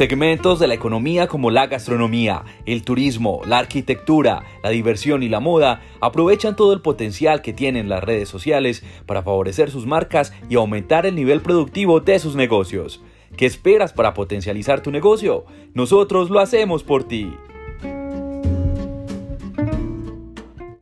Segmentos de la economía como la gastronomía, el turismo, la arquitectura, la diversión y la moda aprovechan todo el potencial que tienen las redes sociales para favorecer sus marcas y aumentar el nivel productivo de sus negocios. ¿Qué esperas para potencializar tu negocio? Nosotros lo hacemos por ti.